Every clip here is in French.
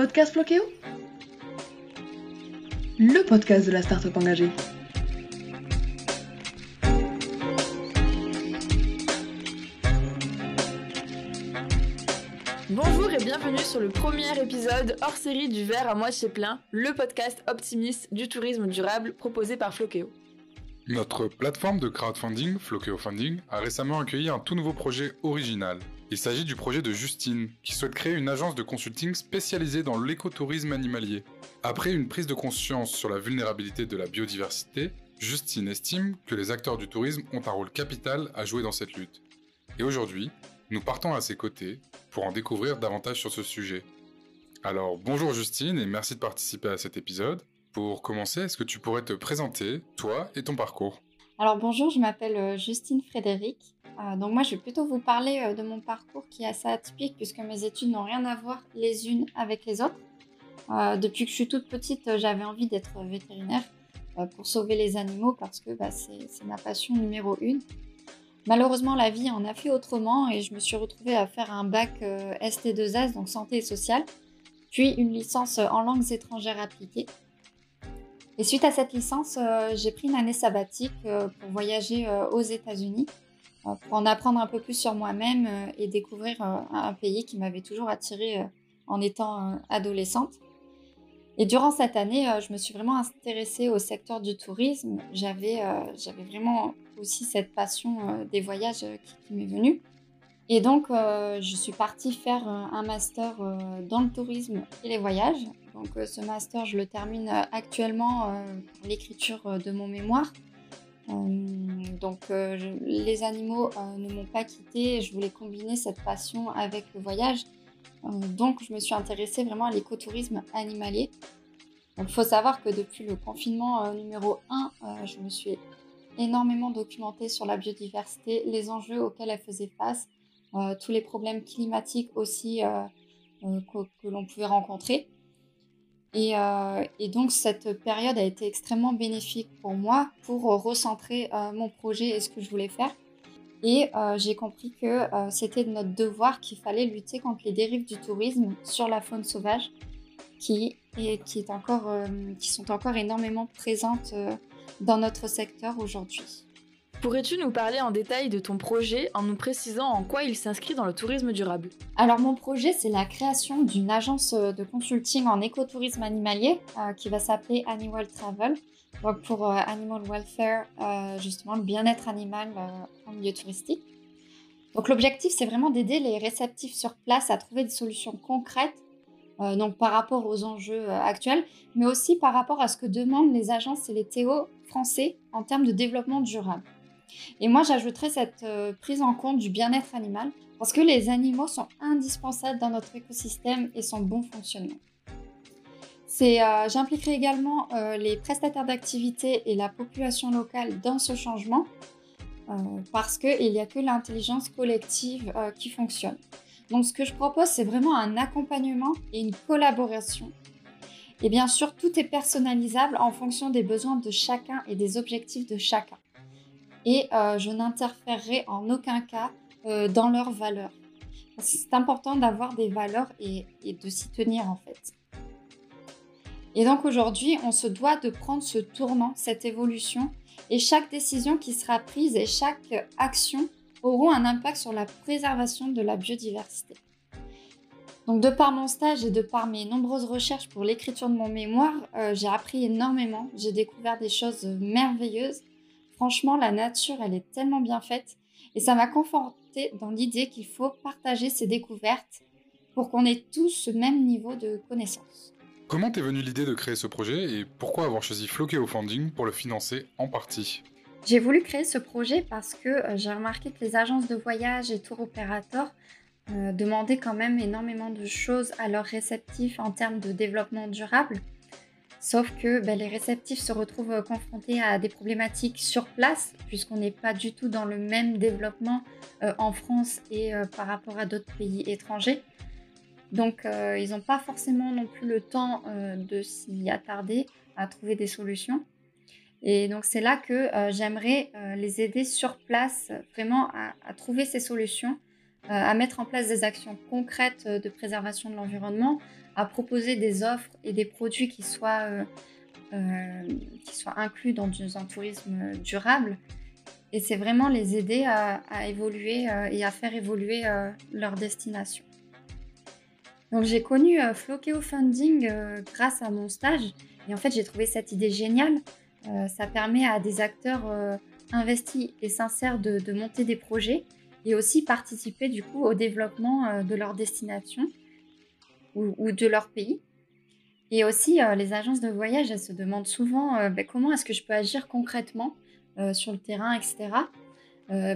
Podcast Floqueo Le podcast de la start-up engagée. Bonjour et bienvenue sur le premier épisode hors série du verre à moitié plein, le podcast optimiste du tourisme durable proposé par Floqueo. Notre plateforme de crowdfunding, Floqueo Funding, a récemment accueilli un tout nouveau projet original. Il s'agit du projet de Justine, qui souhaite créer une agence de consulting spécialisée dans l'écotourisme animalier. Après une prise de conscience sur la vulnérabilité de la biodiversité, Justine estime que les acteurs du tourisme ont un rôle capital à jouer dans cette lutte. Et aujourd'hui, nous partons à ses côtés pour en découvrir davantage sur ce sujet. Alors bonjour Justine et merci de participer à cet épisode. Pour commencer, est-ce que tu pourrais te présenter, toi et ton parcours? Alors bonjour, je m'appelle euh, Justine Frédéric. Euh, donc moi, je vais plutôt vous parler euh, de mon parcours qui est assez atypique puisque mes études n'ont rien à voir les unes avec les autres. depuis que je suis toute petite, j'avais envie d'être vétérinaire pour sauver les animaux parce que bah, c'est ma passion numéro une. Malheureusement, la vie en a fait autrement et je me suis retrouvée à faire un bac ST2S, donc santé et sociale, puis une licence en langues étrangères appliquées. Et suite à cette licence, euh, j'ai pris une année sabbatique euh, pour voyager euh, aux États-Unis, en apprendre un peu plus sur moi-même et découvrir un pays qui m'avait toujours attirée en étant adolescente. Et durant cette année, je me suis vraiment intéressée au secteur du tourisme. J'avais vraiment aussi cette passion des voyages qui, m'est venue. Et donc, je suis partie faire un master dans le tourisme et les voyages donc euh, ce master, je le termine euh, actuellement euh, pour l'écriture de mon mémoire. Donc les animaux ne m'ont pas quitté, je voulais combiner cette passion avec le voyage. donc je me suis intéressée vraiment à l'écotourisme animalier. il faut savoir que depuis le confinement numéro 1, je me suis énormément documentée sur la biodiversité, les enjeux auxquels elle faisait face, tous les problèmes climatiques aussi que l'on pouvait rencontrer. Euh, et, donc cette période a été extrêmement bénéfique pour moi pour recentrer euh, mon projet et ce que je voulais faire. Et euh, j'ai compris que c'était de notre devoir qu'il fallait lutter contre les dérives du tourisme sur la faune sauvage qui, est encore, qui sont encore énormément présentes dans notre secteur aujourd'hui. Pourrais-tu nous parler en détail de ton projet en nous précisant en quoi il s'inscrit dans le tourisme durable? Alors mon projet c'est la création d'une agence euh, de consulting en écotourisme animalier euh, qui va s'appeler Animal Travel. Donc pour euh, Animal Welfare, justement le bien-être animal en milieu touristique. Donc l'objectif c'est vraiment d'aider les réceptifs sur place à trouver des solutions concrètes donc par rapport aux enjeux actuels, mais aussi par rapport à ce que demandent les agences et les TO français en termes de développement durable. Et moi, j'ajouterais cette euh, prise en compte du bien-être animal parce que les animaux sont indispensables dans notre écosystème et son bon fonctionnement. Euh, j'impliquerai également euh, les prestataires d'activité et la population locale dans ce changement parce qu'il n'y a que l'intelligence collective qui fonctionne. Donc ce que je propose, c'est vraiment un accompagnement et une collaboration. Et bien sûr, tout est personnalisable en fonction des besoins de chacun et des objectifs de chacun et euh, je n'interférerai en aucun cas euh, dans leurs valeurs. C'est important d'avoir des valeurs et, de s'y tenir en fait. Et donc aujourd'hui, on se doit de prendre ce tournant, cette évolution, et chaque décision qui sera prise et chaque action auront un impact sur la préservation de la biodiversité. Donc de par mon stage et de par mes nombreuses recherches pour l'écriture de mon mémoire, euh, j'ai appris énormément, j'ai découvert des choses merveilleuses Franchement, la nature, elle est tellement bien faite et ça m'a conforté dans l'idée qu'il faut partager ces découvertes pour qu'on ait tous ce même niveau de connaissance. Comment t'es venue l'idée de créer ce projet et pourquoi avoir choisi Floqueo Funding pour le financer en partie? J'ai voulu créer ce projet parce que euh, j'ai remarqué que les agences de voyage et tour opérateurs euh, demandaient quand même énormément de choses à leurs réceptifs en termes de développement durable. Sauf que ben, les réceptifs se retrouvent euh, confrontés à des problématiques sur place, puisqu'on n'est pas du tout dans le même développement euh, en France et euh, par rapport à d'autres pays étrangers. Donc ils n'ont pas forcément non plus le temps de s'y attarder à trouver des solutions. Et donc c'est là que j'aimerais les aider sur place vraiment à, trouver ces solutions à mettre en place des actions concrètes de préservation de l'environnement, à proposer des offres et des produits qui soient, qui soient inclus dans un tourisme durable. Et c'est vraiment les aider à, évoluer et à faire évoluer leur destination. Donc j'ai connu Flokeo Funding grâce à mon stage et en fait j'ai trouvé cette idée géniale. ça permet à des acteurs investis et sincères de, monter des projets et aussi participer du coup au développement euh, de leur destination ou, de leur pays. Et aussi, euh, les agences de voyage, elles se demandent souvent euh, ben, comment est-ce que je peux agir concrètement sur le terrain, etc.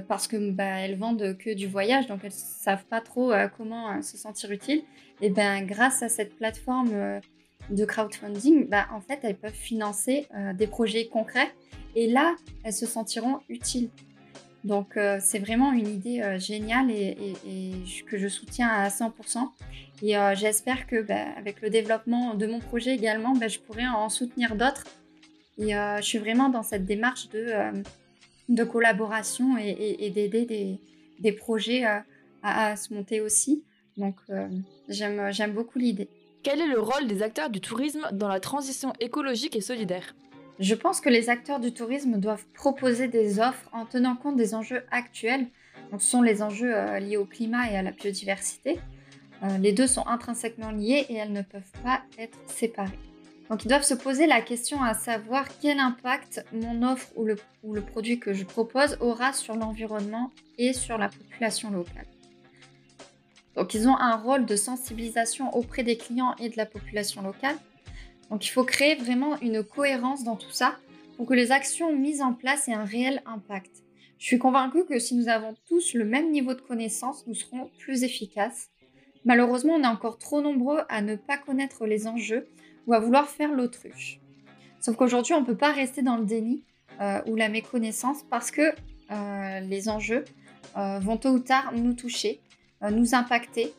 parce que bah, elles vendent que du voyage, donc elles savent pas trop comment se sentir utile. Et ben, grâce à cette plateforme de crowdfunding, bah, en fait, elles peuvent financer des projets concrets et là, elles se sentiront utiles. Donc, euh, c'est vraiment une idée euh, géniale et, que je soutiens à 100%. Et euh, j'espère que bah, avec le développement de mon projet également, bah, je pourrai en soutenir d'autres. Et je suis vraiment dans cette démarche de, de collaboration et, d'aider des, projets à, se monter aussi. Donc, j'aime beaucoup l'idée. Quel est le rôle des acteurs du tourisme dans la transition écologique et solidaire? Je pense que les acteurs du tourisme doivent proposer des offres en tenant compte des enjeux actuels. Donc, ce sont les enjeux euh, liés au climat et à la biodiversité. Euh, les deux sont intrinsèquement liés et elles ne peuvent pas être séparées. Donc ils doivent se poser la question à savoir quel impact mon offre ou le, ou le produit que je propose aura sur l'environnement et sur la population locale. Donc ils ont un rôle de sensibilisation auprès des clients et de la population locale donc il faut créer vraiment une cohérence dans tout ça pour que les actions mises en place aient un réel impact. Je suis convaincue que si nous avons tous le même niveau de connaissance, nous serons plus efficaces. Malheureusement, on est encore trop nombreux à ne pas connaître les enjeux ou à vouloir faire l'autruche. Sauf qu'aujourd'hui, on ne peut pas rester dans le déni euh, ou la méconnaissance parce que euh, les enjeux euh, vont tôt ou tard nous toucher, nous impacter.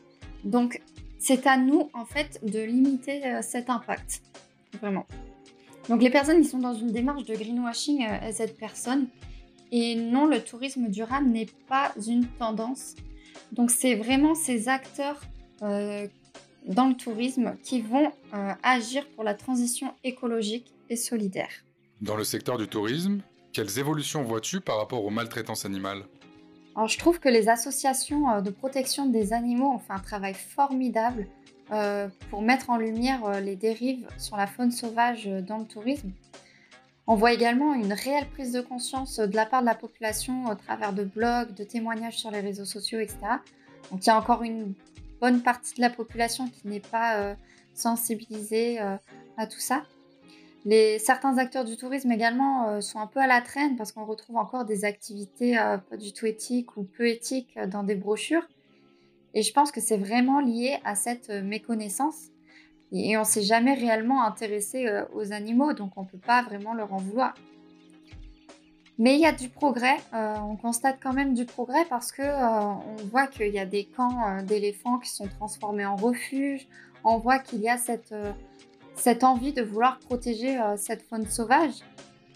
Donc, c'est à nous, en fait, de limiter cet impact. Vraiment. Donc les personnes qui sont dans une démarche de greenwashing, euh, elles aident personne. Et non, le tourisme durable n'est pas une tendance. Donc c'est vraiment ces acteurs euh, dans le tourisme qui vont euh, agir pour la transition écologique et solidaire. Dans le secteur du tourisme, quelles évolutions vois-tu par rapport aux maltraitances animales? Alors je trouve que les associations de protection des animaux ont fait un travail formidable euh, pour mettre en lumière euh, les dérives sur la faune sauvage euh, dans le tourisme. On voit également une réelle prise de conscience de la part de la population au travers de blogs, de témoignages sur les réseaux sociaux, etc. Donc il y a encore une bonne partie de la population qui n'est pas sensibilisée à tout ça. Les, certains acteurs du tourisme également sont un peu à la traîne parce qu'on retrouve encore des activités pas du tout éthiques ou peu éthiques dans des brochures. Et je pense que c'est vraiment lié à cette euh, méconnaissance. Et on ne s'est jamais réellement intéressé euh, aux animaux, donc on ne peut pas vraiment leur en vouloir. Mais il y a du progrès, euh, on constate quand même du progrès parce que on voit qu'il y a des camps d'éléphants qui sont transformés en refuges, on voit qu'il y a cette, cette envie de vouloir protéger cette faune sauvage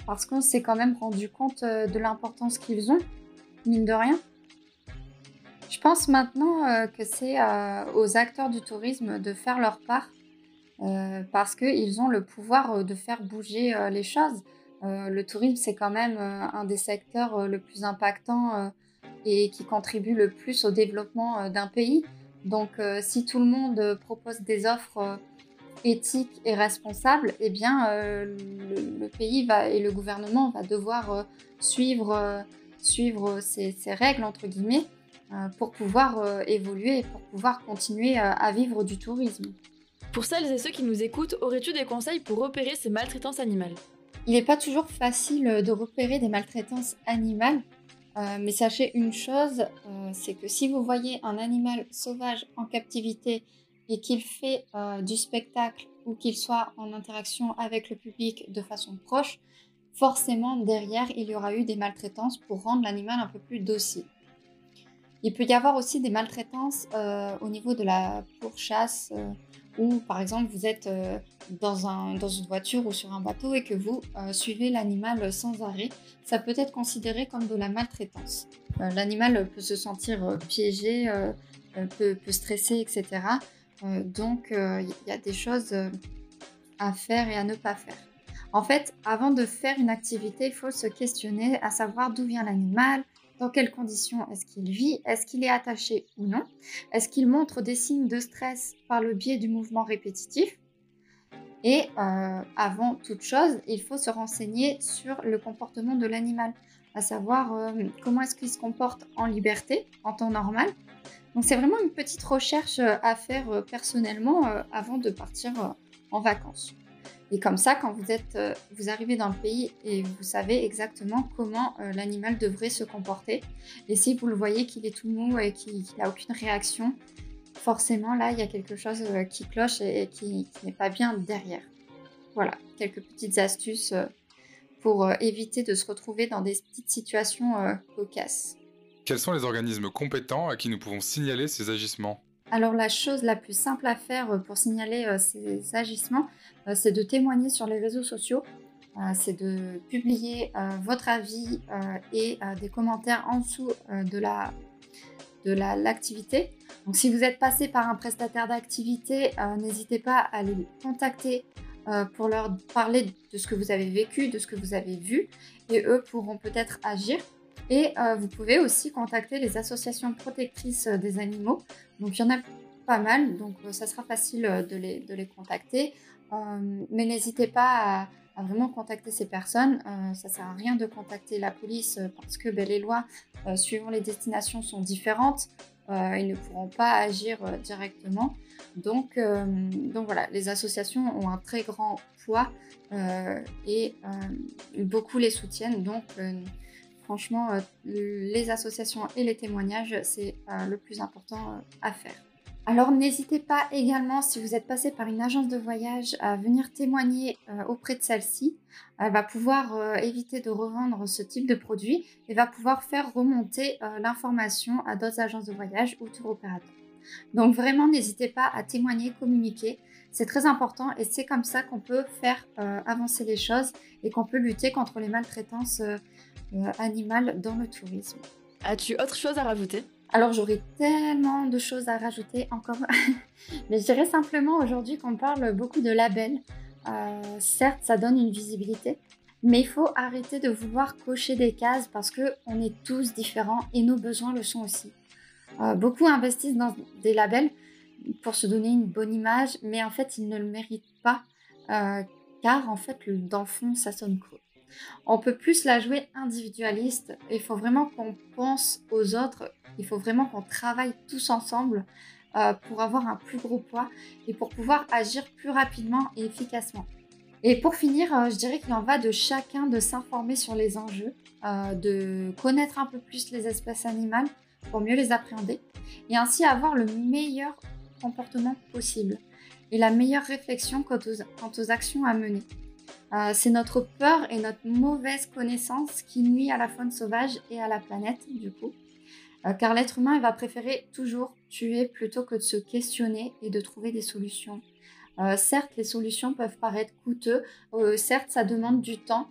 parce qu'on s'est quand même rendu compte de l'importance qu'ils ont, mine de rien. Je pense maintenant euh, que c'est euh, aux acteurs du tourisme de faire leur part euh, parce qu'ils ont le pouvoir de faire bouger les choses. le tourisme, c'est quand même un des secteurs le plus impactants et qui contribue le plus au développement d'un pays. Donc, si tout le monde propose des offres éthiques et responsables, eh bien, le, pays va, et le gouvernement va devoir suivre, ces, ces, règles, entre guillemets, pour pouvoir euh, évoluer et pour pouvoir continuer euh, à vivre du tourisme. Pour celles et ceux qui nous écoutent, aurais-tu des conseils pour repérer ces maltraitances animales? Il n'est pas toujours facile de repérer des maltraitances animales, mais sachez une chose, c'est que si vous voyez un animal sauvage en captivité et qu'il fait du spectacle ou qu'il soit en interaction avec le public de façon proche, forcément derrière il y aura eu des maltraitances pour rendre l'animal un peu plus docile. Il peut y avoir aussi des maltraitances euh, au niveau de la pourchasse euh, ou par exemple vous êtes dans, un, dans une voiture ou sur un bateau et que vous suivez l'animal sans arrêt, ça peut être considéré comme de la maltraitance. l'animal peut se sentir piégé, peut, stresser, etc. donc il y a des choses à faire et à ne pas faire. En fait, avant de faire une activité, il faut se questionner à savoir d'où vient l'animal, dans quelles conditions est-ce qu'il vit, est-ce qu'il est attaché ou non, est-ce qu'il montre des signes de stress par le biais du mouvement répétitif. Et euh, avant toute chose, il faut se renseigner sur le comportement de l'animal, à savoir euh, comment est-ce qu'il se comporte en liberté, en temps normal. Donc c'est vraiment une petite recherche euh, à faire personnellement avant de partir en vacances. Et comme ça, quand vous, êtes, euh, vous arrivez dans le pays et vous savez exactement comment euh, l'animal devrait se comporter. Et si vous le voyez qu'il est tout mou et qu'il n'a aucune réaction, forcément là, il y a quelque chose euh, qui cloche et, qui, n'est pas bien derrière. Voilà, quelques petites astuces pour éviter de se retrouver dans des petites situations cocasses. Quels sont les organismes compétents à qui nous pouvons signaler ces agissements? Alors la chose la plus simple à faire euh, pour signaler euh, ces agissements, euh, c'est de témoigner sur les réseaux sociaux, c'est de publier votre avis et des commentaires en dessous de la de l'activité. Donc si vous êtes passé par un prestataire d'activité, n'hésitez pas à les contacter pour leur parler de ce que vous avez vécu, de ce que vous avez vu, et eux pourront peut-être agir. Et euh, vous pouvez aussi contacter les associations protectrices euh, des animaux. Donc il y en a pas mal, donc euh, ça sera facile de les, contacter. mais n'hésitez pas à, vraiment contacter ces personnes. ça sert à rien de contacter la police parce que les lois, suivant les destinations, sont différentes. ils ne pourront pas agir directement. Donc, donc voilà, les associations ont un très grand poids et beaucoup les soutiennent. Donc franchement, euh, les associations et les témoignages, c'est euh, le plus important euh, à faire. Alors n'hésitez pas également, si vous êtes passé par une agence de voyage, à venir témoigner auprès de celle-ci. Elle va pouvoir éviter de revendre ce type de produit et va pouvoir faire remonter l'information à d'autres agences de voyage ou tour opérateurs. Donc vraiment, n'hésitez pas à témoigner, communiquer. C'est très important et c'est comme ça qu'on peut faire avancer les choses et qu'on peut lutter contre les maltraitances euh, animal dans le tourisme. As-tu autre chose à rajouter? Alors j'aurais tellement de choses à rajouter encore, mais je dirais simplement aujourd'hui qu'on parle beaucoup de labels. Euh, certes, ça donne une visibilité, mais il faut arrêter de vouloir cocher des cases parce que on est tous différents et nos besoins le sont aussi. Euh, beaucoup investissent dans des labels pour se donner une bonne image, mais en fait ils ne le méritent pas, car en fait dans le fond ça sonne creux. On peut plus la jouer individualiste. Il faut vraiment qu'on pense aux autres. Il faut vraiment qu'on travaille tous ensemble euh, pour avoir un plus gros poids et pour pouvoir agir plus rapidement et efficacement. Et pour finir, euh, je dirais qu'il en va de chacun de s'informer sur les enjeux, euh, de connaître un peu plus les espèces animales pour mieux les appréhender et ainsi avoir le meilleur comportement possible et la meilleure réflexion quant aux actions à mener. Euh, c'est notre peur et notre mauvaise connaissance qui nuit à la faune sauvage et à la planète, du coup. Euh, car l'être humain va préférer toujours tuer plutôt que de se questionner et de trouver des solutions. Euh, certes, les solutions peuvent paraître coûteuses, certes, ça demande du temps,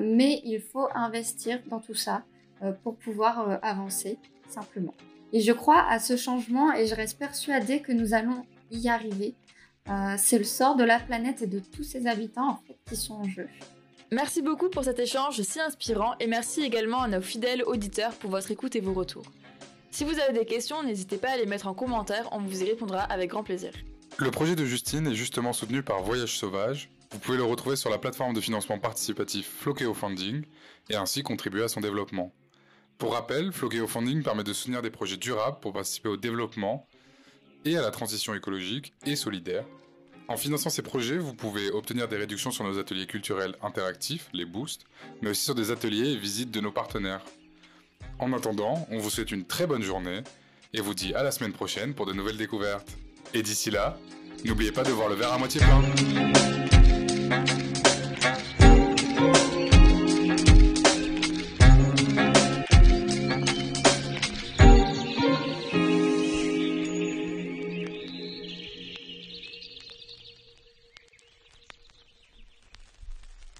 mais il faut investir dans tout ça pour pouvoir avancer, simplement. Et je crois à ce changement et je reste persuadée que nous allons y arriver. Euh, c'est le sort de la planète et de tous ses habitants qui sont en jeu. Merci beaucoup pour cet échange si inspirant et merci également à nos fidèles auditeurs pour votre écoute et vos retours. Si vous avez des questions, n'hésitez pas à les mettre en commentaire, on vous y répondra avec grand plaisir. Le projet de Justine est justement soutenu par Voyage Sauvage. Vous pouvez le retrouver sur la plateforme de financement participatif Floqueo Funding et ainsi contribuer à son développement. Pour rappel, Floqueo Funding permet de soutenir des projets durables pour participer au développement et à la transition écologique et solidaire. En finançant ces projets, vous pouvez obtenir des réductions sur nos ateliers culturels interactifs, les boosts, mais aussi sur des ateliers et visites de nos partenaires. En attendant, on vous souhaite une très bonne journée et vous dit à la semaine prochaine pour de nouvelles découvertes. Et d'ici là, n'oubliez pas de voir le verre à moitié plein.